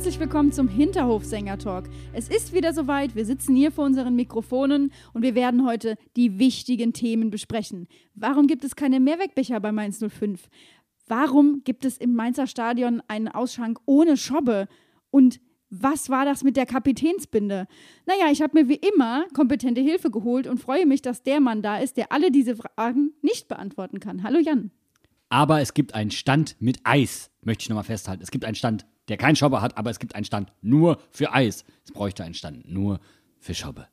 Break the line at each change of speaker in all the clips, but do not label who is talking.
herzlich willkommen zum Hinterhofsänger-Talk. Es ist wieder soweit, wir sitzen hier vor unseren Mikrofonen und wir werden heute die wichtigen Themen besprechen. Warum gibt es keine Mehrwegbecher bei Mainz 05? Warum gibt es im Mainzer Stadion einen Ausschank ohne Schobbe? Und was war das mit der Kapitänsbinde? Naja, ich habe mir wie immer kompetente Hilfe geholt und freue mich, dass der Mann da ist, der alle diese Fragen nicht beantworten kann. Hallo Jan.
Aber es gibt einen Stand mit Eis, möchte ich nochmal festhalten. Es gibt einen Stand der keinen Schobbe hat, aber es gibt einen Stand nur für Eis. Es bräuchte einen Stand nur für Schobbe.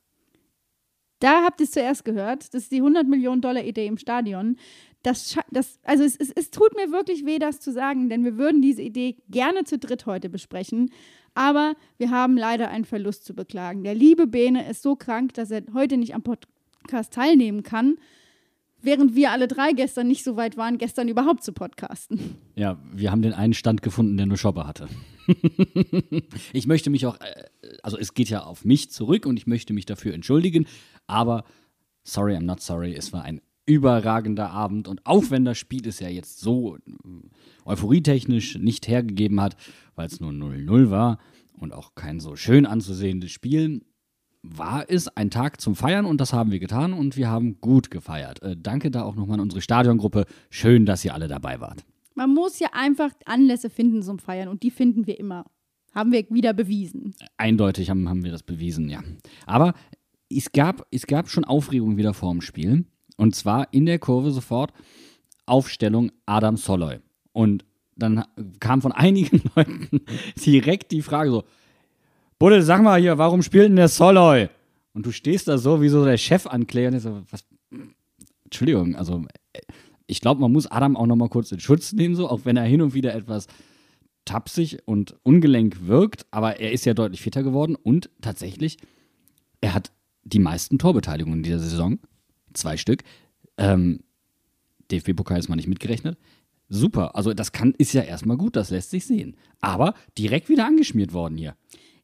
Da habt ihr es zuerst gehört. Das ist die 100 Millionen Dollar Idee im Stadion. Das, das, also es, es, es tut mir wirklich weh, das zu sagen, denn wir würden diese Idee gerne zu dritt heute besprechen. Aber wir haben leider einen Verlust zu beklagen. Der liebe Bene ist so krank, dass er heute nicht am Podcast teilnehmen kann während wir alle drei gestern nicht so weit waren, gestern überhaupt zu podcasten.
Ja, wir haben den einen Stand gefunden, der nur Shopper hatte. ich möchte mich auch, äh, also es geht ja auf mich zurück und ich möchte mich dafür entschuldigen, aber sorry, I'm not sorry, es war ein überragender Abend und auch wenn das Spiel es ja jetzt so äh, euphorietechnisch nicht hergegeben hat, weil es nur 0-0 war und auch kein so schön anzusehendes Spiel, war es ein Tag zum Feiern und das haben wir getan und wir haben gut gefeiert. Äh, danke da auch nochmal an unsere Stadiongruppe. Schön, dass ihr alle dabei wart.
Man muss ja einfach Anlässe finden zum Feiern und die finden wir immer. Haben wir wieder bewiesen.
Eindeutig haben, haben wir das bewiesen, ja. Aber es gab, es gab schon Aufregung wieder vor dem Spiel. Und zwar in der Kurve sofort Aufstellung Adam Soloy. Und dann kam von einigen Leuten direkt die Frage so, Buddel, sag mal hier, warum spielt denn der Soloy? Und du stehst da so wie so der Chefankläger und so, was? Entschuldigung, also ich glaube, man muss Adam auch noch mal kurz in Schutz nehmen, so, auch wenn er hin und wieder etwas tapsig und ungelenk wirkt, aber er ist ja deutlich fitter geworden und tatsächlich, er hat die meisten Torbeteiligungen in dieser Saison, zwei Stück. Ähm, DFB-Pokal ist mal nicht mitgerechnet. Super, also das kann, ist ja erstmal gut, das lässt sich sehen. Aber direkt wieder angeschmiert worden hier.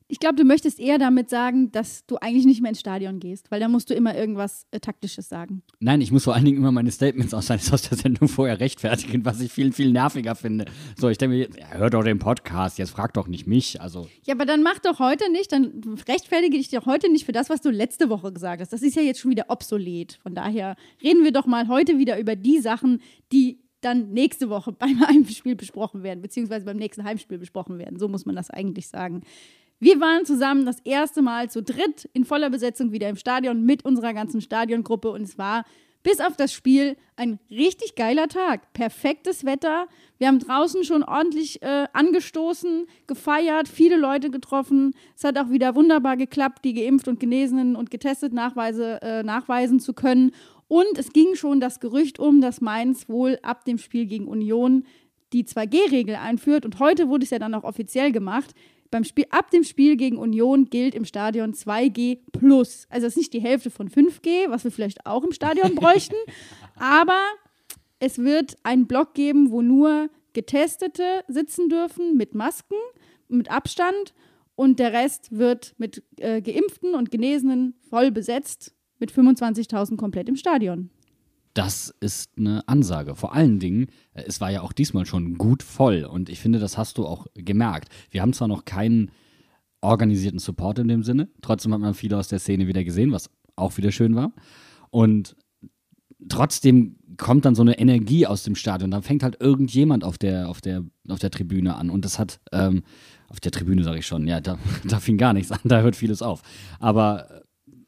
Ich glaube, du möchtest eher damit sagen, dass du eigentlich nicht mehr ins Stadion gehst, weil da musst du immer irgendwas äh, Taktisches sagen.
Nein, ich muss vor allen Dingen immer meine Statements aus, aus der Sendung vorher rechtfertigen, was ich viel, viel nerviger finde. So, ich denke mir, ja, hör doch den Podcast, jetzt frag doch nicht mich. Also.
Ja, aber dann mach doch heute nicht, dann rechtfertige dich doch heute nicht für das, was du letzte Woche gesagt hast. Das ist ja jetzt schon wieder obsolet. Von daher reden wir doch mal heute wieder über die Sachen, die dann nächste Woche beim Heimspiel besprochen werden, beziehungsweise beim nächsten Heimspiel besprochen werden. So muss man das eigentlich sagen. Wir waren zusammen das erste Mal zu dritt in voller Besetzung wieder im Stadion mit unserer ganzen Stadiongruppe und es war bis auf das Spiel ein richtig geiler Tag. Perfektes Wetter. Wir haben draußen schon ordentlich äh, angestoßen, gefeiert, viele Leute getroffen. Es hat auch wieder wunderbar geklappt, die geimpft und Genesenen und getestet Nachweise, äh, nachweisen zu können. Und es ging schon das Gerücht um, dass Mainz wohl ab dem Spiel gegen Union die 2G-Regel einführt. Und heute wurde es ja dann auch offiziell gemacht. Beim Spiel, ab dem Spiel gegen Union gilt im Stadion 2G plus. Also das ist nicht die Hälfte von 5G, was wir vielleicht auch im Stadion bräuchten, aber es wird einen Block geben, wo nur Getestete sitzen dürfen mit Masken, mit Abstand und der Rest wird mit äh, Geimpften und Genesenen voll besetzt mit 25.000 komplett im Stadion.
Das ist eine Ansage. Vor allen Dingen, äh, es war ja auch diesmal schon gut voll und ich finde, das hast du auch gemerkt. Wir haben zwar noch keinen organisierten Support in dem Sinne, trotzdem hat man viele aus der Szene wieder gesehen, was auch wieder schön war. Und trotzdem kommt dann so eine Energie aus dem Stadion. Da fängt halt irgendjemand auf der, auf der, auf der Tribüne an. Und das hat, ähm, auf der Tribüne sage ich schon, ja, da, da fing gar nichts an, da hört vieles auf. Aber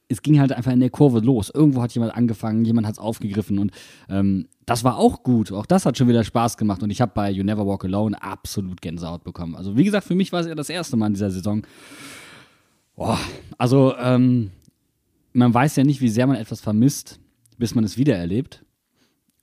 es ging halt einfach in der Kurve los. Irgendwo hat jemand angefangen, jemand hat es aufgegriffen und ähm, das war auch gut. Auch das hat schon wieder Spaß gemacht und ich habe bei You Never Walk Alone absolut Gänsehaut bekommen. Also wie gesagt, für mich war es ja das erste Mal in dieser Saison. Boah, also ähm, man weiß ja nicht, wie sehr man etwas vermisst, bis man es wiedererlebt.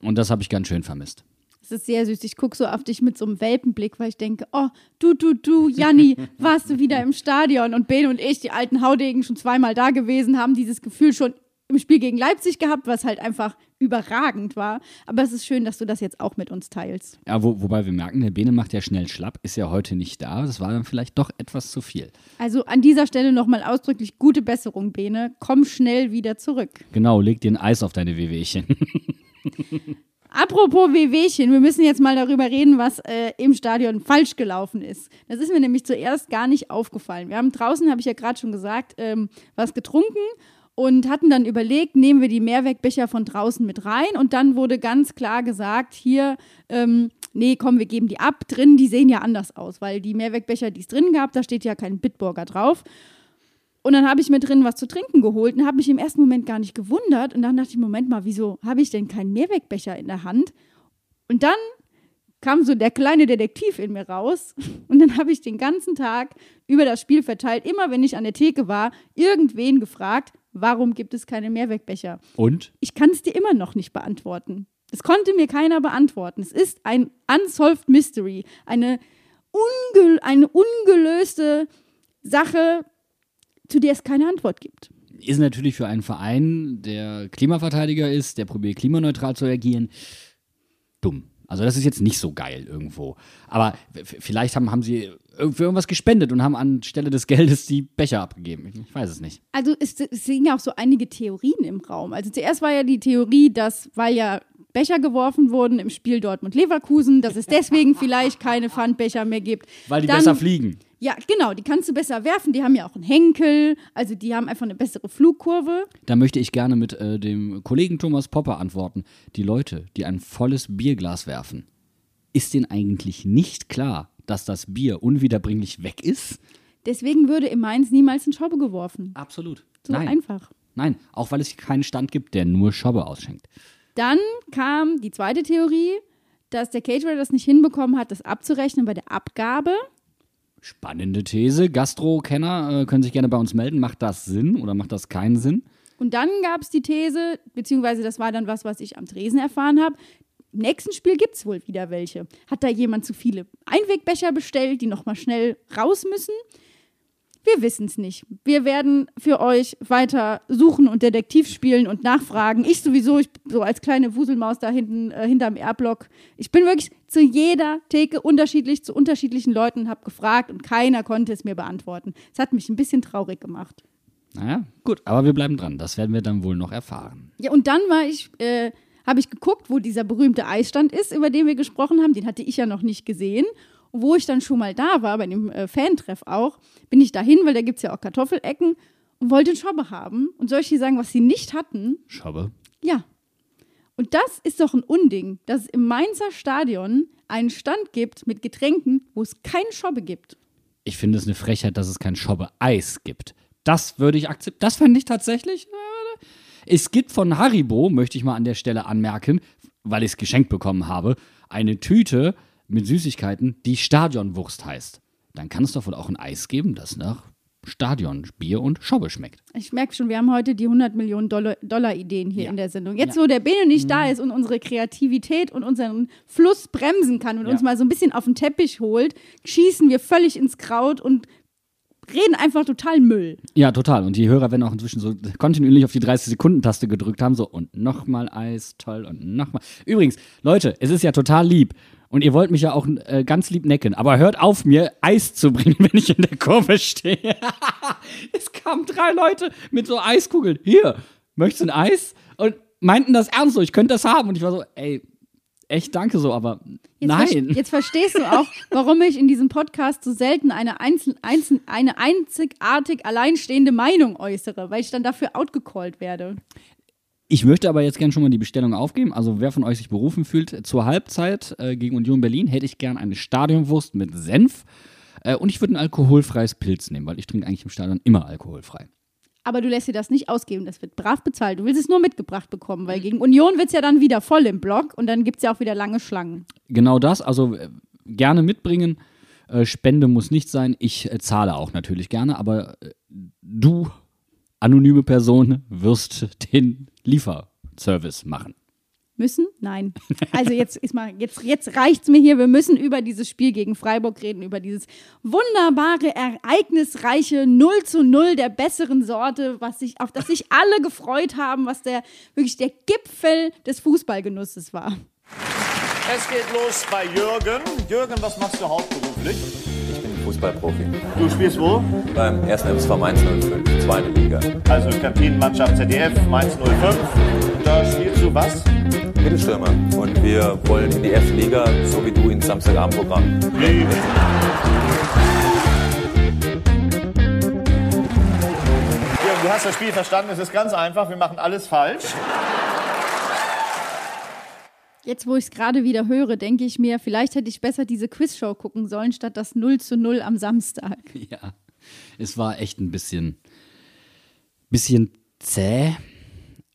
Und das habe ich ganz schön vermisst.
Es ist sehr süß. Ich gucke so auf dich mit so einem Welpenblick, weil ich denke, oh, du, du, du, Janni, warst du wieder im Stadion. Und Ben und ich, die alten Haudegen, schon zweimal da gewesen, haben dieses Gefühl schon im Spiel gegen Leipzig gehabt, was halt einfach überragend war. Aber es ist schön, dass du das jetzt auch mit uns teilst.
Ja, wo, wobei wir merken, der Bene macht ja schnell schlapp, ist ja heute nicht da. Das war dann vielleicht doch etwas zu viel.
Also an dieser Stelle nochmal ausdrücklich gute Besserung, Bene. Komm schnell wieder zurück.
Genau, leg dir ein Eis auf deine Wehwehchen.
Apropos Wehwehchen, wir müssen jetzt mal darüber reden, was äh, im Stadion falsch gelaufen ist. Das ist mir nämlich zuerst gar nicht aufgefallen. Wir haben draußen, habe ich ja gerade schon gesagt, ähm, was getrunken und hatten dann überlegt, nehmen wir die Mehrwegbecher von draußen mit rein und dann wurde ganz klar gesagt, hier, ähm, nee, komm, wir geben die ab. Drin, die sehen ja anders aus, weil die Mehrwegbecher, die es drin gab, da steht ja kein Bitburger drauf. Und dann habe ich mir drin was zu trinken geholt und habe mich im ersten Moment gar nicht gewundert. Und dann dachte ich, Moment mal, wieso habe ich denn keinen Mehrwegbecher in der Hand? Und dann kam so der kleine Detektiv in mir raus. Und dann habe ich den ganzen Tag über das Spiel verteilt, immer wenn ich an der Theke war, irgendwen gefragt, warum gibt es keine Mehrwegbecher?
Und?
Ich kann es dir immer noch nicht beantworten. Es konnte mir keiner beantworten. Es ist ein unsolved mystery, eine, unge eine ungelöste Sache, zu der es keine Antwort gibt.
Ist natürlich für einen Verein, der Klimaverteidiger ist, der probiert klimaneutral zu agieren, dumm. Also das ist jetzt nicht so geil irgendwo. Aber vielleicht haben, haben sie für irgendwas gespendet und haben anstelle des Geldes die Becher abgegeben. Ich weiß es nicht.
Also es, es sind ja auch so einige Theorien im Raum. Also zuerst war ja die Theorie, dass, weil ja Becher geworfen wurden im Spiel Dortmund-Leverkusen, dass es deswegen vielleicht keine Pfandbecher mehr gibt.
Weil die
Dann,
besser fliegen.
Ja, genau, die kannst du besser werfen. Die haben ja auch einen Henkel, also die haben einfach eine bessere Flugkurve.
Da möchte ich gerne mit äh, dem Kollegen Thomas Popper antworten. Die Leute, die ein volles Bierglas werfen, ist denen eigentlich nicht klar, dass das Bier unwiederbringlich weg ist?
Deswegen würde im Mainz niemals ein Schobbe geworfen.
Absolut.
So
Nein.
einfach.
Nein, auch weil es keinen Stand gibt, der nur Schobbe ausschenkt.
Dann kam die zweite Theorie, dass der Caterer das nicht hinbekommen hat, das abzurechnen bei der Abgabe.
Spannende These. Gastro-Kenner äh, können sich gerne bei uns melden. Macht das Sinn oder macht das keinen Sinn?
Und dann gab es die These, beziehungsweise das war dann was, was ich am Tresen erfahren habe. Im nächsten Spiel gibt es wohl wieder welche. Hat da jemand zu viele Einwegbecher bestellt, die nochmal schnell raus müssen? Wir wissen es nicht. Wir werden für euch weiter suchen und Detektiv spielen und nachfragen. Ich sowieso, ich so als kleine Wuselmaus da hinten äh, hinterm R-Block. Ich bin wirklich zu jeder Theke unterschiedlich zu unterschiedlichen Leuten, habe gefragt und keiner konnte es mir beantworten. Es hat mich ein bisschen traurig gemacht.
Naja, gut, aber wir bleiben dran. Das werden wir dann wohl noch erfahren.
Ja, und dann war ich, äh, habe ich geguckt, wo dieser berühmte Eisstand ist, über den wir gesprochen haben. Den hatte ich ja noch nicht gesehen. Und wo ich dann schon mal da war, bei dem äh, Fantreff auch, bin ich dahin, weil da gibt es ja auch Kartoffelecken und wollte einen Schobbe haben. Und soll ich dir sagen, was sie nicht hatten?
Schobbe?
Ja. Und das ist doch ein Unding, dass es im Mainzer Stadion einen Stand gibt mit Getränken, wo es keine Schobbe gibt.
Ich finde es eine Frechheit, dass es kein Schobbe-Eis gibt. Das würde ich akzeptieren. Das fände ich tatsächlich. äh, Es gibt von Haribo, möchte ich mal an der Stelle anmerken, weil ich es geschenkt bekommen habe, eine Tüte mit Süßigkeiten, die Stadionwurst heißt. Dann kann es doch wohl auch ein Eis geben, das nach Stadionbier und Schobbe schmeckt.
Ich merke schon, wir haben heute die 100 Millionen Dollar, Dollar Ideen hier
Ja.
in der Sendung. Jetzt,
Ja. Mhm.
wo der Bene nicht da ist und unsere Kreativität und unseren Fluss bremsen kann und
Ja.
uns mal so ein bisschen auf den Teppich holt, schießen wir völlig ins Kraut und reden einfach total Müll.
Ja, total. Und die Hörer werden auch inzwischen so kontinuierlich auf die 30-Sekunden-Taste gedrückt haben, so und nochmal Eis, toll und nochmal. Übrigens, Leute, es ist ja total lieb. Und ihr wollt mich ja auch äh, ganz lieb necken, aber hört auf, mir Eis zu bringen, wenn ich in der Kurve stehe. es kamen drei Leute mit so Eiskugeln. Hier, möchtest du ein Eis? Und meinten das ernst so, ich könnte das haben. Und ich war so, ey, echt danke so, aber
Jetzt,
nein.
ver- jetzt verstehst du auch, warum ich in diesem Podcast so selten eine, einzel einzel eine einzigartig alleinstehende Meinung äußere, weil ich dann dafür outgecallt werde.
Ich möchte aber jetzt gerne schon mal die Bestellung aufgeben. Also wer von euch sich berufen fühlt, zur Halbzeit äh, gegen Union Berlin hätte ich gern eine Stadionwurst mit Senf. Äh, und ich würde ein alkoholfreies Pilz nehmen, weil ich trinke eigentlich im Stadion immer alkoholfrei.
Aber du lässt dir das nicht ausgeben, das wird brav bezahlt. Du willst es nur mitgebracht bekommen, weil gegen Union wird es ja dann wieder voll im Block und dann gibt es ja auch wieder lange Schlangen.
Genau das, also äh, gerne mitbringen. Äh, Spende muss nicht sein. Ich äh, zahle auch natürlich gerne, aber äh, du, anonyme Person, wirst den Lieferservice machen.
Müssen? Nein. Also jetzt ist mal, jetzt, jetzt reicht's mir hier. Wir müssen über dieses Spiel gegen Freiburg reden, über dieses wunderbare, ereignisreiche 0 zu 0 der besseren Sorte, was sich, auf das sich alle gefreut haben, was der wirklich der Gipfel des Fußballgenusses war.
Es geht los bei Jürgen. Jürgen, was machst du hauptberuflich?
Fußballprofi.
Du spielst wo?
Beim 1. MSV Mainz 05, zweite Liga.
Also Kantinenmannschaft ZDF, Mainz 05. Da spielst du was?
Mittelstürmer. Und wir wollen in die erste Liga, so wie du ins Samstagabendprogramm.
Jürgen, du hast das Spiel verstanden. Es ist ganz einfach. Wir machen alles falsch.
Jetzt, wo ich es gerade wieder höre, denke ich mir, vielleicht hätte ich besser diese Quizshow gucken sollen, statt das 0 zu 0 am Samstag.
Ja, es war echt ein bisschen, bisschen zäh.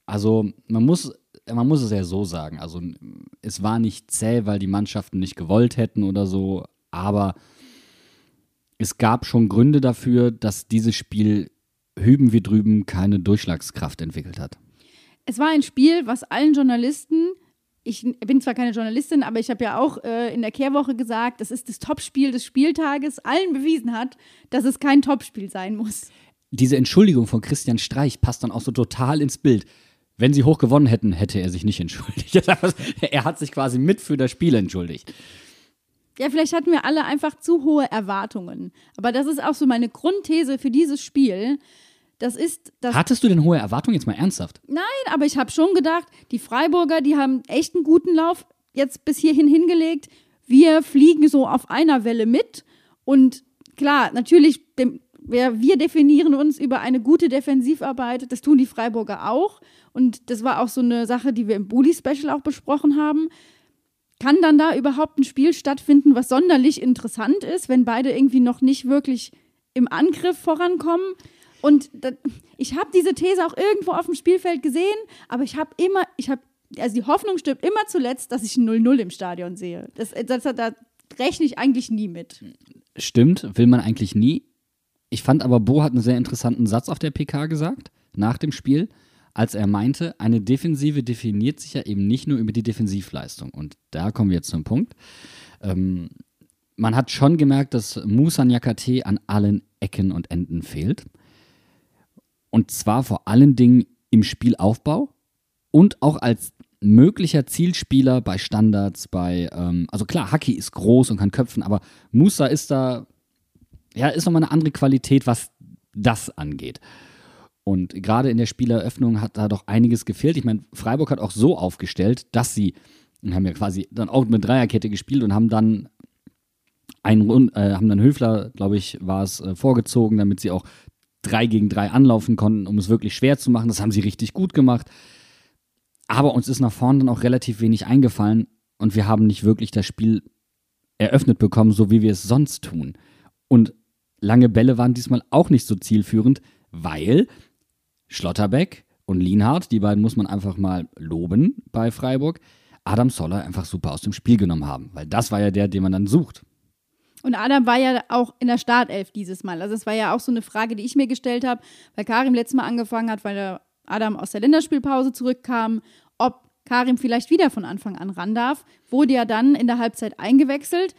Also man muss, man muss es ja so sagen. Also es war nicht zäh, weil die Mannschaften nicht gewollt hätten oder so, aber es gab schon Gründe dafür, dass dieses Spiel hüben wie drüben keine Durchschlagskraft entwickelt hat.
Es war ein Spiel, was allen Journalisten ich bin zwar keine Journalistin, aber ich habe ja auch äh, in der Kehrwoche gesagt, das ist das Topspiel des Spieltages, allen bewiesen hat, dass es kein Topspiel sein muss.
Diese Entschuldigung von Christian Streich passt dann auch so total ins Bild. Wenn sie hoch gewonnen hätten, hätte er sich nicht entschuldigt. er hat sich quasi mit für das Spiel entschuldigt.
Ja, vielleicht hatten wir alle einfach zu hohe Erwartungen. Aber das ist auch so meine Grundthese für dieses Spiel. Das ist das.
Hattest du denn hohe Erwartungen jetzt mal ernsthaft?
Nein, aber ich habe schon gedacht, die Freiburger, die haben echt einen guten Lauf jetzt bis hierhin hingelegt. Wir fliegen so auf einer Welle mit. Und klar, natürlich, wir, wir definieren uns über eine gute Defensivarbeit. Das tun die Freiburger auch. Und das war auch so eine Sache, die wir im Bully-Special auch besprochen haben. Kann dann da überhaupt ein Spiel stattfinden, was sonderlich interessant ist, wenn beide irgendwie noch nicht wirklich im Angriff vorankommen? Und das, ich habe diese These auch irgendwo auf dem Spielfeld gesehen, aber ich habe immer, ich habe, also die Hoffnung stirbt immer zuletzt, dass ich ein 0-0 im Stadion sehe. Das, das, da rechne ich eigentlich nie mit.
Stimmt, will man eigentlich nie. Ich fand aber, Bo hat einen sehr interessanten Satz auf der PK gesagt, nach dem Spiel, als er meinte, eine Defensive definiert sich ja eben nicht nur über die Defensivleistung. Und da kommen wir jetzt zum Punkt. Ähm, man hat schon gemerkt, dass Musa Nyakate an allen Ecken und Enden fehlt. Und zwar vor allen Dingen im Spielaufbau und auch als möglicher Zielspieler bei Standards, bei, ähm, also klar, Haki ist groß und kann köpfen, aber Musa ist da, ja, ist nochmal eine andere Qualität, was das angeht. Und gerade in der Spieleröffnung hat da doch einiges gefehlt. Ich meine, Freiburg hat auch so aufgestellt, dass sie, haben ja quasi dann auch mit Dreierkette gespielt und haben dann einen, äh, haben dann Höfler, glaube ich, war es, äh, vorgezogen, damit sie auch drei gegen drei anlaufen konnten, um es wirklich schwer zu machen. Das haben sie richtig gut gemacht. Aber uns ist nach vorne dann auch relativ wenig eingefallen und wir haben nicht wirklich das Spiel eröffnet bekommen, so wie wir es sonst tun. Und lange Bälle waren diesmal auch nicht so zielführend, weil Schlotterbeck und Lienhardt, die beiden muss man einfach mal loben bei Freiburg, Adam Soller einfach super aus dem Spiel genommen haben, weil das war ja der, den man dann sucht.
Und Adam war ja auch in der Startelf dieses Mal. Also es war ja auch so eine Frage, die ich mir gestellt habe, weil Karim letztes Mal angefangen hat, weil Adam aus der Länderspielpause zurückkam, ob Karim vielleicht wieder von Anfang an ran darf. Wurde ja dann in der Halbzeit eingewechselt,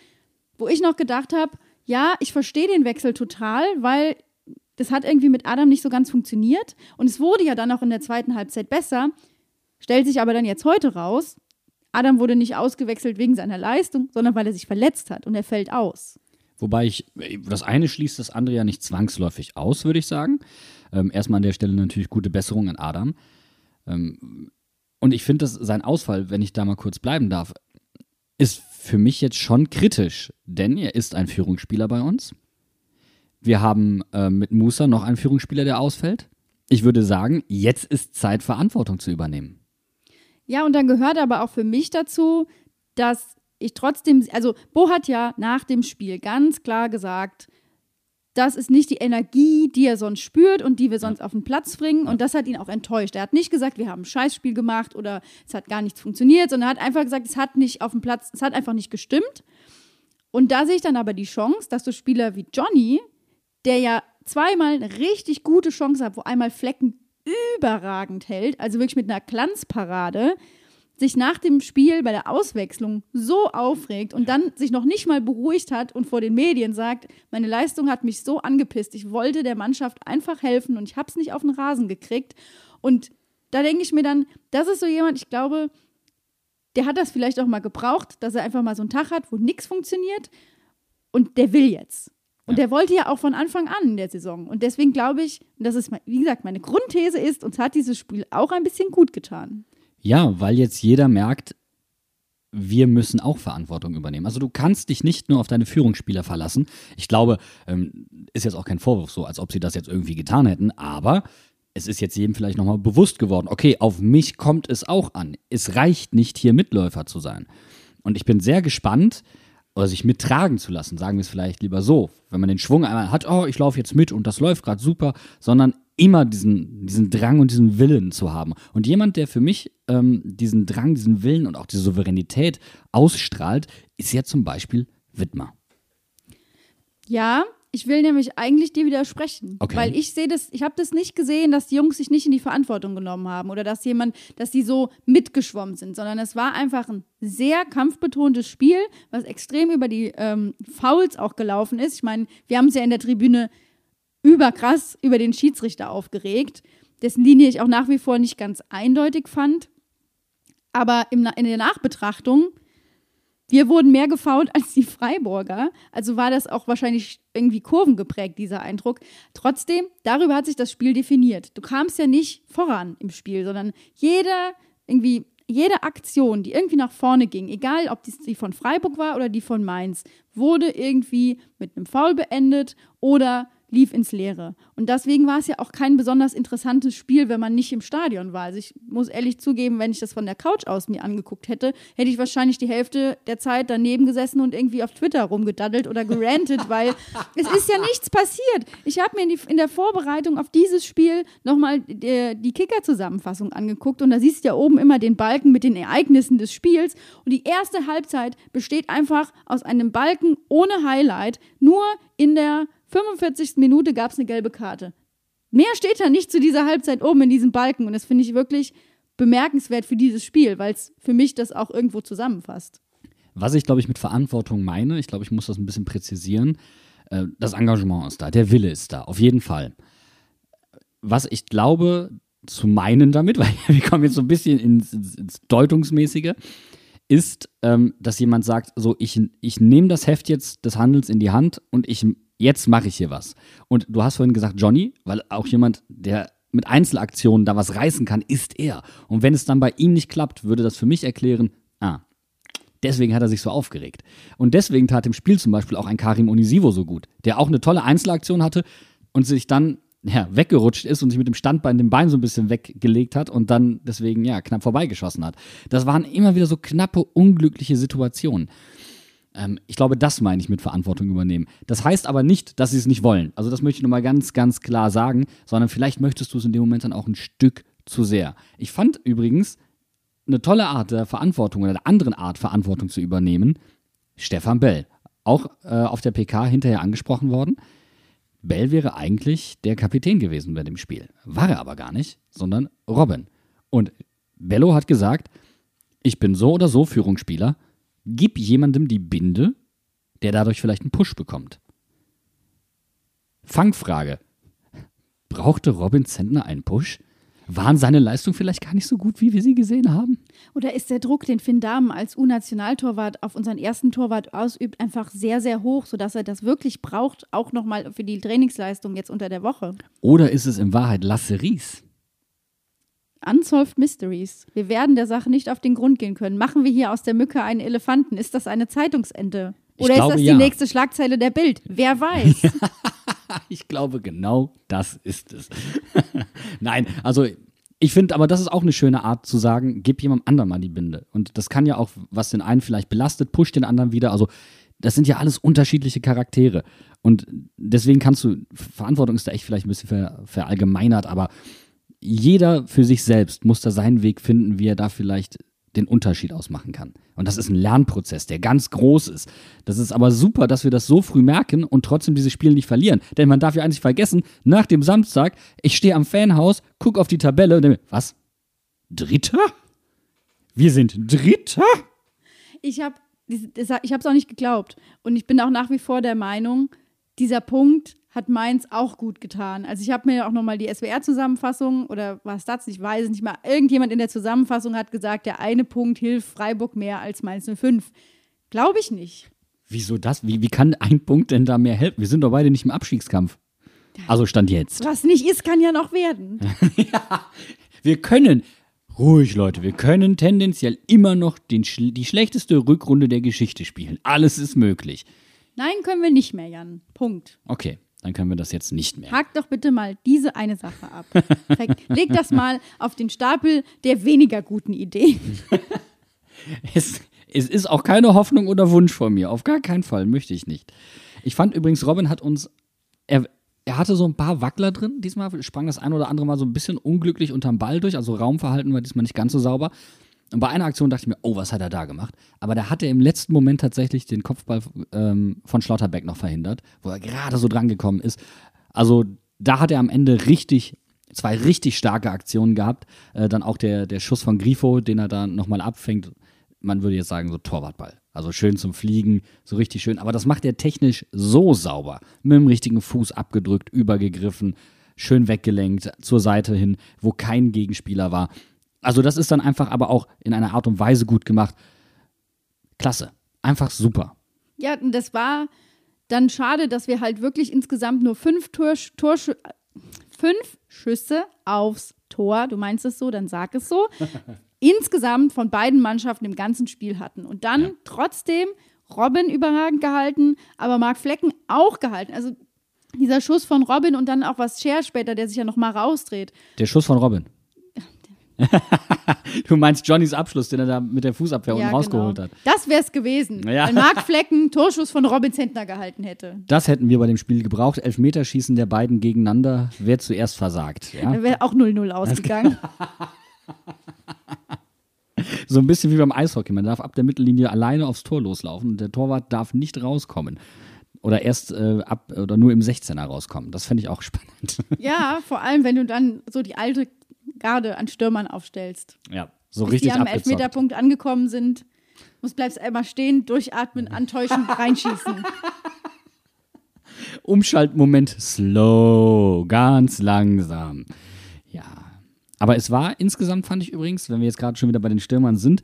wo ich noch gedacht habe, ja, ich verstehe den Wechsel total, weil das hat irgendwie mit Adam nicht so ganz funktioniert. Und es wurde ja dann auch in der zweiten Halbzeit besser. Stellt sich aber dann jetzt heute raus, Adam wurde nicht ausgewechselt wegen seiner Leistung, sondern weil er sich verletzt hat und er fällt aus.
Wobei ich, das eine schließt das andere ja nicht zwangsläufig aus, würde ich sagen. Ähm, erstmal an der Stelle natürlich gute Besserung an Adam. Ähm, und ich finde, dass sein Ausfall, wenn ich da mal kurz bleiben darf, ist für mich jetzt schon kritisch, denn er ist ein Führungsspieler bei uns. Wir haben äh, mit Musa noch einen Führungsspieler, der ausfällt. Ich würde sagen, jetzt ist Zeit, Verantwortung zu übernehmen.
Ja, und dann gehört aber auch für mich dazu, dass ich trotzdem, also Bo hat ja nach dem Spiel ganz klar gesagt, das ist nicht die Energie, die er sonst spürt und die wir sonst auf den Platz bringen. Und das hat ihn auch enttäuscht. Er hat nicht gesagt, wir haben ein Scheißspiel gemacht oder es hat gar nichts funktioniert, sondern er hat einfach gesagt, es hat nicht auf dem Platz, es hat einfach nicht gestimmt. Und da sehe ich dann aber die Chance, dass so Spieler wie Johnny, der ja zweimal eine richtig gute Chance hat, wo einmal Flecken überragend hält, also wirklich mit einer Glanzparade, sich nach dem Spiel bei der Auswechslung so aufregt und dann sich noch nicht mal beruhigt hat und vor den Medien sagt, meine Leistung hat mich so angepisst, ich wollte der Mannschaft einfach helfen und ich habe es nicht auf den Rasen gekriegt. Und da denke ich mir dann, das ist so jemand, ich glaube, der hat das vielleicht auch mal gebraucht, dass er einfach mal so einen Tag hat, wo nichts funktioniert und der will jetzt. Und der wollte ja auch von Anfang an in der Saison. Und deswegen glaube ich, und das ist, wie gesagt, meine Grundthese ist, uns hat dieses Spiel auch ein bisschen gut getan.
Ja, weil jetzt jeder merkt, wir müssen auch Verantwortung übernehmen. Also du kannst dich nicht nur auf deine Führungsspieler verlassen. Ich glaube, ähm, ist jetzt auch kein Vorwurf so, als ob sie das jetzt irgendwie getan hätten, aber es ist jetzt jedem vielleicht nochmal bewusst geworden, okay, auf mich kommt es auch an. Es reicht nicht, hier Mitläufer zu sein. Und ich bin sehr gespannt, oder sich mittragen zu lassen, sagen wir es vielleicht lieber so, wenn man den Schwung einmal hat, oh, ich laufe jetzt mit und das läuft gerade super, sondern immer diesen, diesen Drang und diesen Willen zu haben. Und jemand, der für mich ähm, diesen Drang, diesen Willen und auch die Souveränität ausstrahlt, ist ja zum Beispiel Widmer.
Ja, ich will nämlich eigentlich dir widersprechen,
Okay.
weil ich sehe das, ich habe das nicht gesehen, dass die Jungs sich nicht in die Verantwortung genommen haben oder dass jemand, dass die so mitgeschwommen sind, sondern es war einfach ein sehr kampfbetontes Spiel, was extrem über die ähm, Fouls auch gelaufen ist. Ich meine, wir haben es ja in der Tribüne überkrass über den Schiedsrichter aufgeregt, dessen Linie ich auch nach wie vor nicht ganz eindeutig fand. Aber in der Nachbetrachtung wir wurden mehr gefault als die Freiburger. Also war das auch wahrscheinlich irgendwie kurvengeprägt, dieser Eindruck. Trotzdem, darüber hat sich das Spiel definiert. Du kamst ja nicht voran im Spiel, sondern jeder, irgendwie, jede Aktion, die irgendwie nach vorne ging, egal ob die von Freiburg war oder die von Mainz, wurde irgendwie mit einem Foul beendet oder lief ins Leere. Und deswegen war es ja auch kein besonders interessantes Spiel, wenn man nicht im Stadion war. Also ich muss ehrlich zugeben, wenn ich das von der Couch aus mir angeguckt hätte, hätte ich wahrscheinlich die Hälfte der Zeit daneben gesessen und irgendwie auf Twitter rumgedaddelt oder gerantet, weil es ist ja nichts passiert. Ich habe mir in, die, in der Vorbereitung auf dieses Spiel nochmal die, die Kicker-Zusammenfassung angeguckt und da siehst du ja oben immer den Balken mit den Ereignissen des Spiels und die erste Halbzeit besteht einfach aus einem Balken ohne Highlight, nur in der 45. Minute gab es eine gelbe Karte. Mehr steht da nicht zu dieser Halbzeit oben in diesem Balken und das finde ich wirklich bemerkenswert für dieses Spiel, weil es für mich das auch irgendwo zusammenfasst.
Was ich, glaube ich, mit Verantwortung meine, ich glaube, ich muss das ein bisschen präzisieren, äh, das Engagement ist da, der Wille ist da, auf jeden Fall. Was ich glaube zu meinen damit, weil wir kommen jetzt so ein bisschen ins, ins, Deutungsmäßige, ist, ähm, dass jemand sagt, so, ich, ich nehme das Heft jetzt des Handels in die Hand und ich, jetzt mache ich hier was. Und du hast vorhin gesagt, Johnny, weil auch jemand, der mit Einzelaktionen da was reißen kann, ist er. Und wenn es dann bei ihm nicht klappt, würde das für mich erklären, ah, Deswegen hat er sich so aufgeregt. Und deswegen tat im Spiel zum Beispiel auch ein Karim Onisivo so gut, der auch eine tolle Einzelaktion hatte und sich dann ja, weggerutscht ist und sich mit dem Standbein den Bein so ein bisschen weggelegt hat und dann deswegen ja knapp vorbeigeschossen hat. Das waren immer wieder so knappe, unglückliche Situationen. Ähm, ich glaube, das meine ich mit Verantwortung übernehmen. Das heißt aber nicht, dass sie es nicht wollen. Also das möchte ich nochmal ganz, ganz klar sagen, sondern vielleicht möchtest du es in dem Moment dann auch ein Stück zu sehr. Ich fand übrigens, eine tolle Art der Verantwortung oder der anderen Art Verantwortung zu übernehmen, Stefan Bell. Auch äh, auf der PK hinterher angesprochen worden. Bell wäre eigentlich der Kapitän gewesen bei dem Spiel. War er aber gar nicht, sondern Robin. Und Bello hat gesagt, ich bin so oder so Führungsspieler, gib jemandem die Binde, der dadurch vielleicht einen Push bekommt. Fangfrage. Brauchte Robin Zentner einen Push? Waren seine Leistungen vielleicht gar nicht so gut, wie wir sie gesehen haben?
Oder ist der Druck, den Finn Dahmen als U-Nationaltorwart auf unseren ersten Torwart ausübt, einfach sehr, sehr hoch, sodass er das wirklich braucht, auch nochmal für die Trainingsleistung jetzt unter der Woche?
Oder ist es in Wahrheit Lasse Ries?
Unsolved Mysteries. Wir werden der Sache nicht auf den Grund gehen können. Machen wir hier aus der Mücke einen Elefanten? Ist das eine Zeitungsente?
Ich
Oder
glaube,
ist das
ja.
die nächste Schlagzeile der Bild? Wer weiß?
Ich glaube, genau das ist es. Nein, also ich finde, aber das ist auch eine schöne Art zu sagen, gib jemandem anderen mal die Binde. Und das kann ja auch, was den einen vielleicht belastet, pusht den anderen wieder. Also das sind ja alles unterschiedliche Charaktere. Und deswegen kannst du, Verantwortung ist da echt vielleicht ein bisschen ver, verallgemeinert, aber jeder für sich selbst muss da seinen Weg finden, wie er da vielleicht den Unterschied ausmachen kann. Und das ist ein Lernprozess, der ganz groß ist. Das ist aber super, dass wir das so früh merken und trotzdem dieses Spiel nicht verlieren. Denn man darf ja eigentlich vergessen, nach dem Samstag, ich stehe am Fanhaus, gucke auf die Tabelle und denke, was? Dritter? Wir sind Dritter.
Ich habe ich habe es auch nicht geglaubt. Und ich bin auch nach wie vor der Meinung, dieser Punkt hat Mainz auch gut getan. Also ich habe mir auch nochmal die SWR-Zusammenfassung oder was das, ich weiß es nicht mal, irgendjemand in der Zusammenfassung hat gesagt, der eine Punkt hilft Freiburg mehr als Mainz 05. Glaube ich nicht.
Wieso das? Wie, wie kann ein Punkt denn da mehr helfen? Wir sind doch beide nicht im Abstiegskampf. Also Stand jetzt.
Was nicht ist, kann ja noch werden.
Wir können, ruhig Leute, wir können tendenziell immer noch den, die schlechteste Rückrunde der Geschichte spielen. Alles ist möglich.
Nein, können wir nicht mehr, Jan. Punkt.
Okay, dann können wir das jetzt nicht mehr.
Hakt doch bitte mal diese eine Sache ab. Leg das mal auf den Stapel der weniger guten Ideen.
Es, es ist auch keine Hoffnung oder Wunsch von mir. Auf gar keinen Fall, möchte ich nicht. Ich fand übrigens, Robin hat uns. Er, er hatte so ein paar Wackler drin. Diesmal sprang das ein oder andere Mal so ein bisschen unglücklich unterm Ball durch. Also Raumverhalten war diesmal nicht ganz so sauber. Und bei einer Aktion dachte ich mir, oh, was hat er da gemacht? Aber da hat er im letzten Moment tatsächlich den Kopfball ähm, von Schlotterbeck noch verhindert, wo er gerade so dran gekommen ist. Also da hat er am Ende richtig, zwei richtig starke Aktionen gehabt. Äh, dann auch der, der Schuss von Grifo, den er da nochmal abfängt. Man würde jetzt sagen, so Torwartball. Also schön zum Fliegen, so richtig schön. Aber das macht er technisch so sauber. Mit dem richtigen Fuß abgedrückt, übergegriffen, schön weggelenkt, zur Seite hin, wo kein Gegenspieler war. Also das ist dann einfach aber auch in einer Art und Weise gut gemacht. Klasse. Einfach super.
Ja, und das war dann schade, dass wir halt wirklich insgesamt nur fünf, Tor, Torschü fünf Schüsse aufs Tor, du meinst es so, dann sag es so, insgesamt von beiden Mannschaften im ganzen Spiel hatten. Und dann
Ja.
trotzdem Robin überragend gehalten, aber Marc Flecken auch gehalten. Also dieser Schuss von Robin und dann auch was Scher später, der sich ja nochmal rausdreht.
Der Schuss von Robin. du meinst Johnnys Abschluss, den er da mit der Fußabwehr unten rausgeholt
genau.
hat.
Das wäre es gewesen,
Ja.
wenn Marc Flecken Torschuss von Robin Zentner gehalten hätte.
Das hätten wir bei dem Spiel gebraucht. Elfmeterschießen der beiden gegeneinander. Wer zuerst versagt. Ja?
Da wäre auch 0-0 ausgegangen.
So ein bisschen wie beim Eishockey. Man darf ab der Mittellinie alleine aufs Tor loslaufen und der Torwart darf nicht rauskommen. Oder erst äh, ab oder nur im 16er rauskommen. Das fände ich auch spannend.
Ja, vor allem, wenn du dann so die alte Garde an Stürmern aufstellst.
ja, so
Bis
richtig
die am
abgezockt.
Elfmeterpunkt angekommen sind, muss bleibst einmal stehen, durchatmen, antäuschen, reinschießen.
Umschaltmoment slow, ganz langsam. Ja. Aber es war insgesamt, fand ich übrigens, wenn wir jetzt gerade schon wieder bei den Stürmern sind,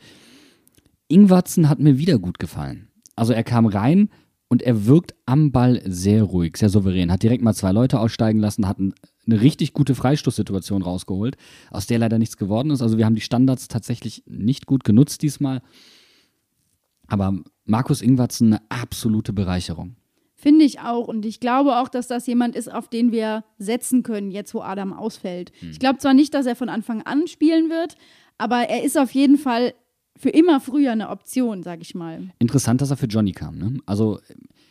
Ingwatzen hat mir wieder gut gefallen. Also er kam rein und er wirkt am Ball sehr ruhig, sehr souverän. Hat direkt mal zwei Leute aussteigen lassen, hat ein, eine richtig gute Freistoßsituation rausgeholt, aus der leider nichts geworden ist. Also wir haben die Standards tatsächlich nicht gut genutzt diesmal. Aber Markus Ingwatzen eine absolute Bereicherung.
Finde ich auch. Und ich glaube auch, dass das jemand ist, auf den wir setzen können, jetzt wo Adam ausfällt. Ich glaube zwar nicht, dass er von Anfang an spielen wird, aber er ist auf jeden Fall für immer früher eine Option, sag ich mal.
Interessant, dass er für Johnny kam. Ne? Also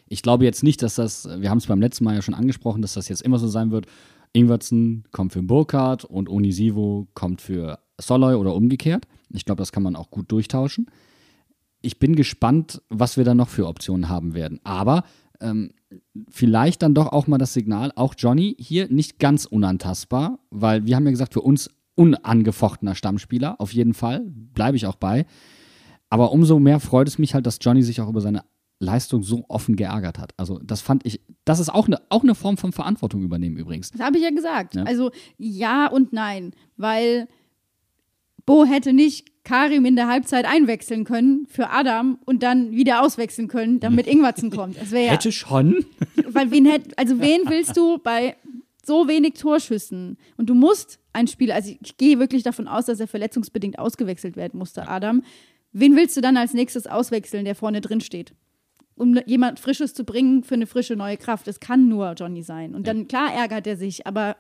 ich glaube jetzt nicht, dass das, wir haben es beim letzten Mal ja schon angesprochen, dass das jetzt immer so sein wird. Ingwertsen kommt für Burkhardt und Onisivo kommt für Soloy oder umgekehrt. Ich glaube, das kann man auch gut durchtauschen. Ich bin gespannt, was wir dann noch für Optionen haben werden. Aber ähm, vielleicht dann doch auch mal das Signal, auch Johnny hier nicht ganz unantastbar, weil wir haben ja gesagt, für uns unangefochtener Stammspieler, auf jeden Fall, bleibe ich auch bei. Aber umso mehr freut es mich halt, dass Johnny sich auch über seine Leistung so offen geärgert hat. Also das fand ich, das ist auch eine, auch eine Form von Verantwortung übernehmen übrigens.
Das habe ich ja gesagt.
Ja.
Also ja und nein, weil Bo hätte nicht Karim in der Halbzeit einwechseln können für Adam und dann wieder auswechseln können, damit Ingwertsen kommt. Das wäre ja,
Hätte schon.
weil wen hätt, also wen willst du bei so wenig Torschüssen und du musst ein Spieler, also ich gehe wirklich davon aus, dass er verletzungsbedingt ausgewechselt werden musste, Adam. Wen willst du dann als nächstes auswechseln, der vorne drin steht? Um jemand Frisches zu bringen für eine frische neue Kraft. Es kann nur Johnny sein. Und dann, klar, ärgert er sich, aber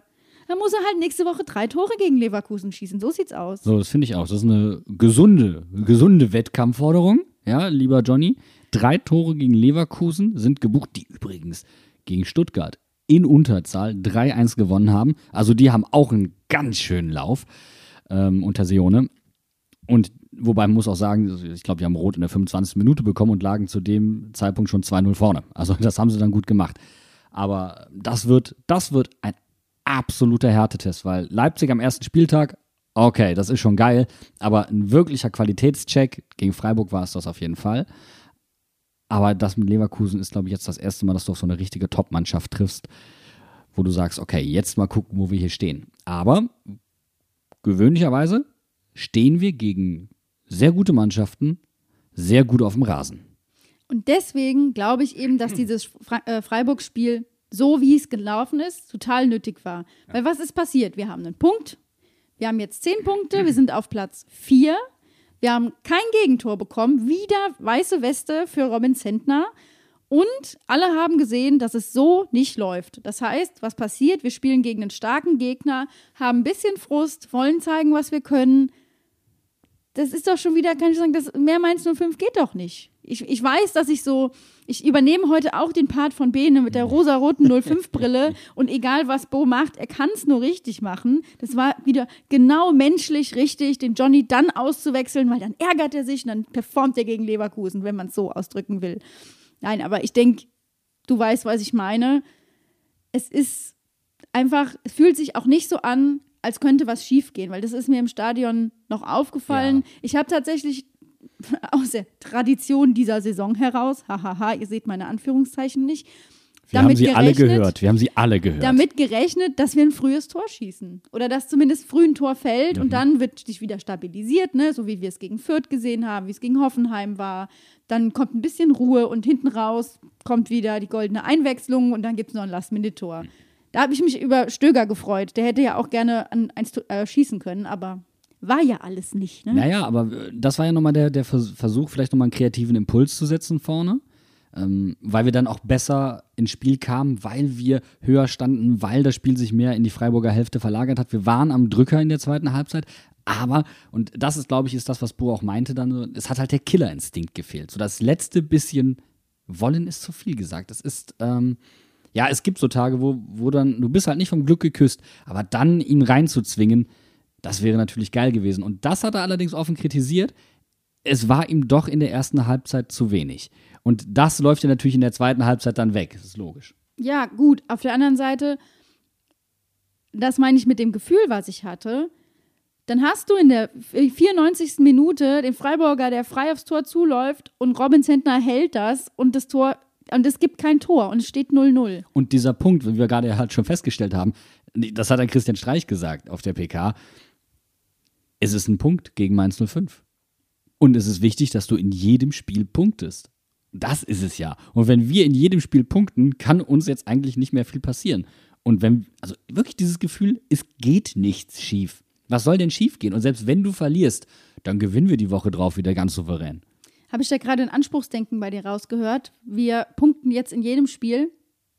dann muss er halt nächste Woche drei Tore gegen Leverkusen schießen. So sieht's aus.
So, das finde ich auch. Das ist eine gesunde, gesunde Wettkampfforderung. Ja, lieber Johnny. Drei Tore gegen Leverkusen sind gebucht, die übrigens gegen Stuttgart in Unterzahl 3-1 gewonnen haben. Also die haben auch einen ganz schönen Lauf ähm, unter Seone. Und wobei man muss auch sagen, ich glaube, die haben Rot in der 25. Minute bekommen und lagen zu dem Zeitpunkt schon 2-0 vorne. Also das haben sie dann gut gemacht. Aber das wird, das wird ein absoluter Härtetest, weil Leipzig am ersten Spieltag Okay, das ist schon geil. Aber ein wirklicher Qualitätscheck gegen Freiburg war es das auf jeden Fall. Aber das mit Leverkusen ist, glaube ich, jetzt das erste Mal, dass du auf so eine richtige Top-Mannschaft triffst, wo du sagst, okay, jetzt mal gucken, wo wir hier stehen. Aber gewöhnlicherweise stehen wir gegen sehr gute Mannschaften sehr gut auf dem Rasen.
Und deswegen glaube ich eben, dass dieses äh, Freiburg-Spiel, so wie es gelaufen ist, total nötig war. Weil was ist passiert? Wir haben einen Punkt, wir haben jetzt zehn Punkte, wir sind auf Platz vier, wir haben kein Gegentor bekommen, wieder weiße Weste für Robin Zentner. Und alle haben gesehen, dass es so nicht läuft. Das heißt, was passiert? Wir spielen gegen einen starken Gegner, haben ein bisschen Frust, wollen zeigen, was wir können. Das ist doch schon wieder, kann ich sagen, das mehr Mainz 05 geht doch nicht. Ich, ich weiß, dass ich so, ich übernehme heute auch den Part von Bene mit der rosaroten 05-Brille und egal was Bo macht, er kann es nur richtig machen. Das war wieder genau menschlich richtig, den Johnny dann auszuwechseln, weil dann ärgert er sich und dann performt er gegen Leverkusen, wenn man es so ausdrücken will. Nein, aber ich denke, du weißt, was ich meine. Es ist einfach, es fühlt sich auch nicht so an, als könnte was schiefgehen, weil das ist mir im Stadion noch aufgefallen.
Ja.
Ich habe tatsächlich aus der Tradition dieser Saison heraus, hahaha, ihr seht meine Anführungszeichen nicht,
Wir haben sie alle gehört. Wir haben sie alle gehört.
damit gerechnet, dass wir ein frühes Tor schießen. Oder dass zumindest früh ein Tor fällt
Mhm.
und dann wird sich wieder stabilisiert, ne? so wie wir es gegen Fürth gesehen haben, wie es gegen Hoffenheim war. Dann kommt ein bisschen Ruhe und hinten raus kommt wieder die goldene Einwechslung und dann gibt es noch ein Last-Minute-Tor. Da habe ich mich über Stöger gefreut. Der hätte ja auch gerne an eins äh, schießen können, aber war ja alles nicht. Ne?
Naja, aber äh, das war ja nochmal der, der Vers- Versuch, vielleicht nochmal einen kreativen Impuls zu setzen vorne. Ähm, weil wir dann auch besser ins Spiel kamen, weil wir höher standen, weil das Spiel sich mehr in die Freiburger Hälfte verlagert hat. Wir waren am Drücker in der zweiten Halbzeit, aber, und das ist, glaube ich, ist das, was Bo auch meinte dann, es hat halt der Killerinstinkt gefehlt. So das letzte bisschen wollen ist zu viel gesagt. Es ist, ähm, ja, es gibt so Tage, wo, wo dann, du bist halt nicht vom Glück geküsst, aber dann ihn reinzuzwingen, das wäre natürlich geil gewesen. Und das hat er allerdings offen kritisiert. Es war ihm doch in der ersten Halbzeit zu wenig. Und das läuft ja natürlich in der zweiten Halbzeit dann weg. Das ist logisch.
Ja, gut. Auf der anderen Seite, das meine ich mit dem Gefühl, was ich hatte. Dann hast du in der 94. Minute den Freiburger, der frei aufs Tor zuläuft und Robin Zentner hält das und das Tor, und es gibt kein Tor und es steht 0-0.
Und dieser Punkt, wie wir gerade halt schon festgestellt haben, das hat dann Christian Streich gesagt auf der PK, es ist ein Punkt gegen Mainz 05. Und es ist wichtig, dass du in jedem Spiel punktest. Das ist es ja. Und wenn wir in jedem Spiel punkten, kann uns jetzt eigentlich nicht mehr viel passieren. Und wenn, also wirklich dieses Gefühl, es geht nichts schief. Was soll denn schief gehen? Und selbst wenn du verlierst, dann gewinnen wir die Woche drauf wieder ganz souverän.
Habe ich da gerade ein Anspruchsdenken bei dir rausgehört? Wir punkten jetzt in jedem Spiel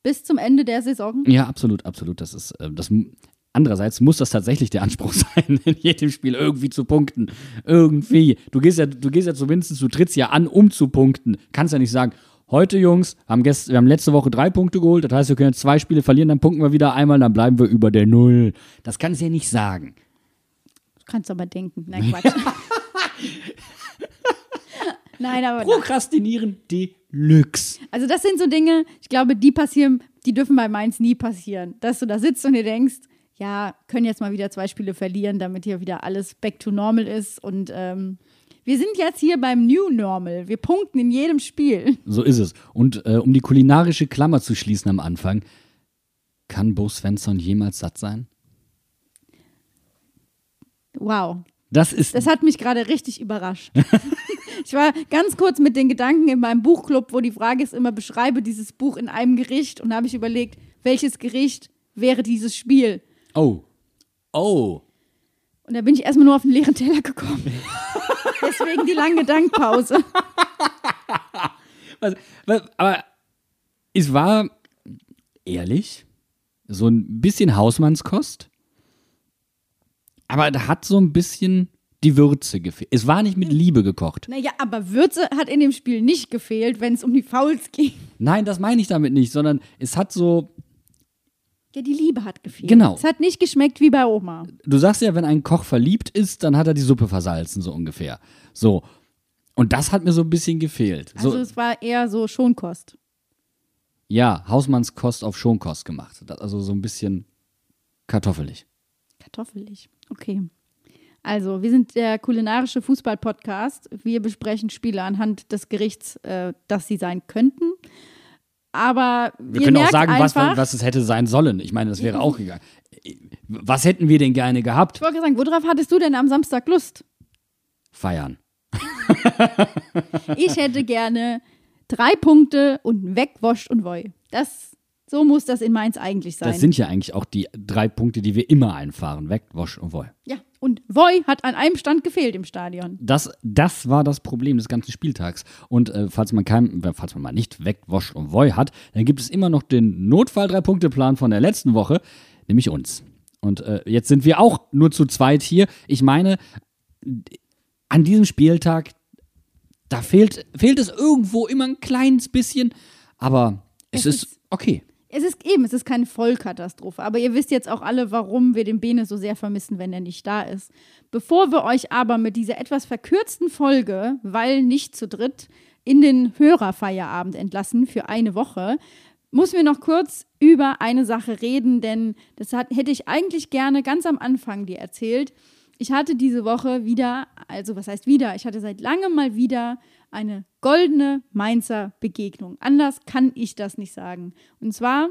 bis zum Ende der Saison.
Ja, absolut, absolut. Das ist, äh, das, andererseits muss das tatsächlich der Anspruch sein, in jedem Spiel irgendwie zu punkten. Irgendwie. Du gehst ja, du gehst ja zumindest, du trittst ja an, um zu punkten. Kannst ja nicht sagen, heute Jungs, haben gest, wir haben letzte Woche drei Punkte geholt, das heißt, wir können jetzt zwei Spiele verlieren, dann punkten wir wieder einmal, dann bleiben wir über der Null. Das kannst du ja nicht sagen.
Du kannst aber denken. Nein, Quatsch. Nein, aber
Prokrastinieren Deluxe.
Also das sind so Dinge, ich glaube, die passieren, die dürfen bei Mainz nie passieren. Dass du da sitzt und dir denkst, ja, können jetzt mal wieder zwei Spiele verlieren, damit hier wieder alles back to normal ist. Und ähm, wir sind jetzt hier beim New Normal. Wir punkten in jedem Spiel.
So ist es. Und äh, um die kulinarische Klammer zu schließen am Anfang, kann Bo Svensson jemals satt sein?
Wow.
Das ist
Das hat mich gerade richtig überrascht. ich war ganz kurz mit den Gedanken in meinem Buchclub, wo die Frage ist immer, beschreibe dieses Buch in einem Gericht. Und da habe ich überlegt, welches Gericht wäre dieses Spiel?
Oh. Oh.
Und da bin ich erstmal nur auf den leeren Teller gekommen. Deswegen die lange Gedankpause.
Was, was, aber es war ehrlich so ein bisschen Hausmannskost, aber da hat so ein bisschen die Würze gefehlt. Es war nicht mit Liebe gekocht.
Naja, aber Würze hat in dem Spiel nicht gefehlt, wenn es um die Fouls ging.
Nein, das meine ich damit nicht, sondern es hat so,
Ja, die Liebe hat gefehlt.
Genau.
Es hat nicht geschmeckt wie bei Oma.
du sagst ja, wenn ein Koch verliebt ist, dann hat er die Suppe versalzen, so ungefähr. So. Und das hat mir so ein bisschen gefehlt. So,
Also es war eher so Schonkost.
ja, Hausmannskost auf Schonkost gemacht. Also so ein bisschen kartoffelig.
Kartoffelig. Okay. Also, wir sind der kulinarische Fußball-Podcast. Wir besprechen Spiele anhand des Gerichts, äh, das sie sein könnten. Aber
Wir können auch sagen, was,
einfach,
was es hätte sein sollen. Ich meine, das wäre auch gegangen. Was hätten wir denn gerne gehabt?
Ich wollte sagen, worauf hattest du denn am Samstag Lust?
Feiern.
Ich hätte gerne drei Punkte und wegwoscht und woi. Das, so muss das in Mainz eigentlich sein.
Das sind ja eigentlich auch die drei Punkte, die wir immer einfahren. Weg, Wosch und Woll.
ja, und woi hat an einem Stand gefehlt im Stadion.
Das, das war das Problem des ganzen Spieltags. Und äh, falls, man kein, äh, falls man mal nicht weg, Wosch und Woy hat, dann gibt es immer noch den Notfall-Drei-Punkte-Plan von der letzten Woche, nämlich uns. Und äh, jetzt sind wir auch nur zu zweit hier. Ich meine, an diesem Spieltag, da fehlt, fehlt es irgendwo immer ein kleines bisschen, aber es,
Es
ist,
ist-
okay.
Es ist eben, es ist keine Vollkatastrophe. Aber ihr wisst jetzt auch alle, warum wir den Bene so sehr vermissen, wenn er nicht da ist. Bevor wir euch aber mit dieser etwas verkürzten Folge, weil nicht zu dritt, in den Hörerfeierabend entlassen für eine Woche, müssen wir noch kurz über eine Sache reden, denn das hat, hätte ich eigentlich gerne ganz am Anfang dir erzählt. Ich hatte diese Woche wieder, also was heißt wieder, ich hatte seit langem mal wieder eine goldene Mainzer Begegnung. Anders kann ich das nicht sagen. Und zwar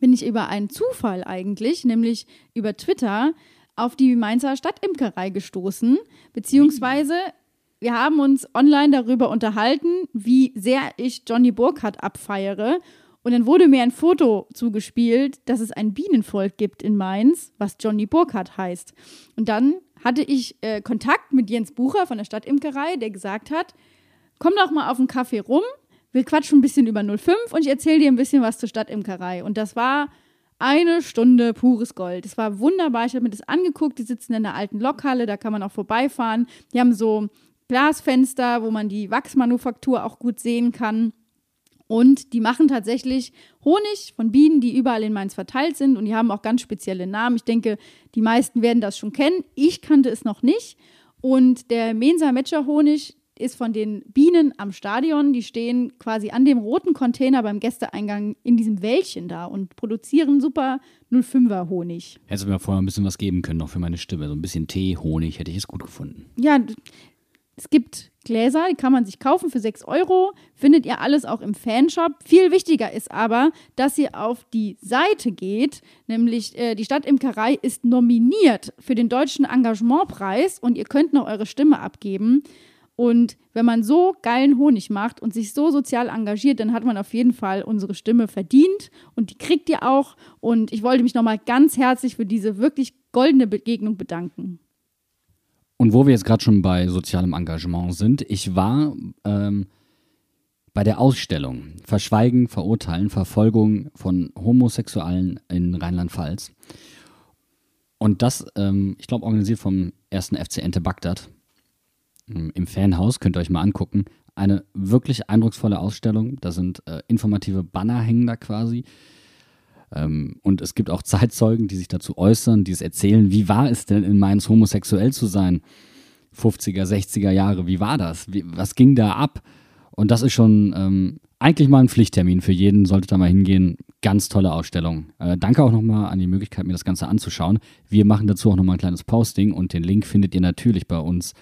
bin ich über einen Zufall eigentlich, nämlich über Twitter, auf die Mainzer Stadtimkerei gestoßen, beziehungsweise wir haben uns online darüber unterhalten, wie sehr ich Johnny Burkhardt abfeiere. Und dann wurde mir ein Foto zugespielt, dass es ein Bienenvolk gibt in Mainz, was Johnny Burkhardt heißt. Und dann hatte ich äh, Kontakt mit Jens Bucher von der Stadtimkerei, der gesagt hat, komm doch mal auf einen Kaffee rum, wir quatschen ein bisschen über 05 und ich erzähle dir ein bisschen was zur Stadtimkerei. Und das war eine Stunde pures Gold. Das war wunderbar. Ich habe mir das angeguckt. Die sitzen in der alten Lokhalle, da kann man auch vorbeifahren. Die haben so Glasfenster, wo man die Wachsmanufaktur auch gut sehen kann. Und die machen tatsächlich Honig von Bienen, die überall in Mainz verteilt sind. Und die haben auch ganz spezielle Namen. Ich denke, die meisten werden das schon kennen. Ich kannte es noch nicht. Und der Mensa Metscher Honig ist von den Bienen am Stadion. Die stehen quasi an dem roten Container beim Gästeeingang in diesem Wäldchen da und produzieren super 05er Honig.
Hättest du mir vorher ein bisschen was geben können, noch für meine Stimme. So ein bisschen Tee, Honig, hätte ich es gut gefunden.
Ja, es gibt Gläser, die kann man sich kaufen für 6 Euro. Findet ihr alles auch im Fanshop. Viel wichtiger ist aber, dass ihr auf die Seite geht, nämlich äh, die Stadtimkerei ist nominiert für den Deutschen Engagementpreis und ihr könnt noch eure Stimme abgeben. Und wenn man so geilen Honig macht und sich so sozial engagiert, dann hat man auf jeden Fall unsere Stimme verdient und die kriegt ihr auch. Und ich wollte mich nochmal ganz herzlich für diese wirklich goldene Begegnung bedanken.
Und wo wir jetzt gerade schon bei sozialem Engagement sind, ich war ähm, bei der Ausstellung Verschweigen, Verurteilen, Verfolgung von Homosexuellen in Rheinland-Pfalz. Und das, ähm, ich glaube, organisiert vom ersten FC Ente Bagdad im Fanhaus, könnt ihr euch mal angucken. Eine wirklich eindrucksvolle Ausstellung. Da sind äh, informative Banner hängen da quasi. Ähm, und es gibt auch Zeitzeugen, die sich dazu äußern, die es erzählen, wie war es denn in Mainz homosexuell zu sein? 50er, 60er Jahre, wie war das? Wie, was ging da ab? Und das ist schon ähm, eigentlich mal ein Pflichttermin für jeden, sollte da mal hingehen. Ganz tolle Ausstellung. Äh, danke auch nochmal an die Möglichkeit, mir das Ganze anzuschauen. Wir machen dazu auch nochmal ein kleines Posting und den Link findet ihr natürlich bei uns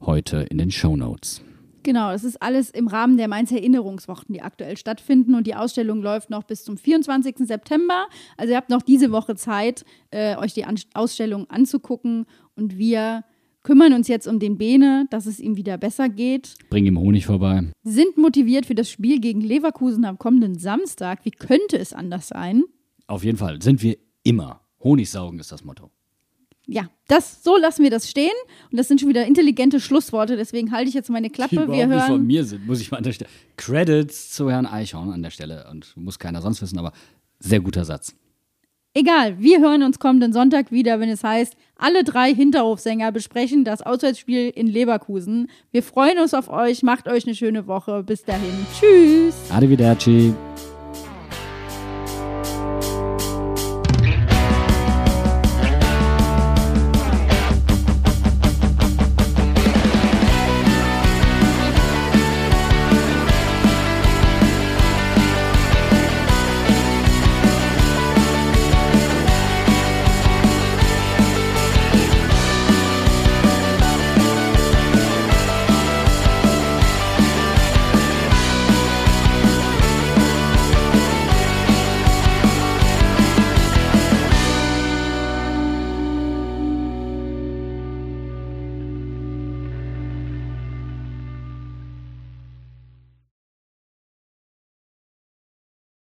heute in den Show Notes.
Genau, es ist alles im Rahmen der Mainz Erinnerungswochen, die aktuell stattfinden. Und die Ausstellung läuft noch bis zum 24. September. Also ihr habt noch diese Woche Zeit, äh, euch die An Ausstellung anzugucken. Und wir kümmern uns jetzt um den Bene, dass es ihm wieder besser geht.
Bring ihm Honig vorbei.
Sind motiviert für das Spiel gegen Leverkusen am kommenden Samstag. Wie könnte es anders sein?
Auf jeden Fall sind wir immer. Honigsaugen ist das Motto.
Ja, das, so lassen wir das stehen. Und das sind schon wieder intelligente Schlussworte. Deswegen halte ich jetzt meine Klappe.
die
Wir
überhaupt nicht von
hören.
mir sind, muss ich mal an der Stelle. Credits zu Herrn Eichhorn an der Stelle. Und muss keiner sonst wissen, aber sehr guter Satz.
Egal, wir hören uns kommenden Sonntag wieder, wenn es heißt, alle drei Hinterhofsänger besprechen das Auswärtsspiel in Leverkusen. Wir freuen uns auf euch, macht euch eine schöne Woche. Bis dahin. Tschüss.
Arrivederci.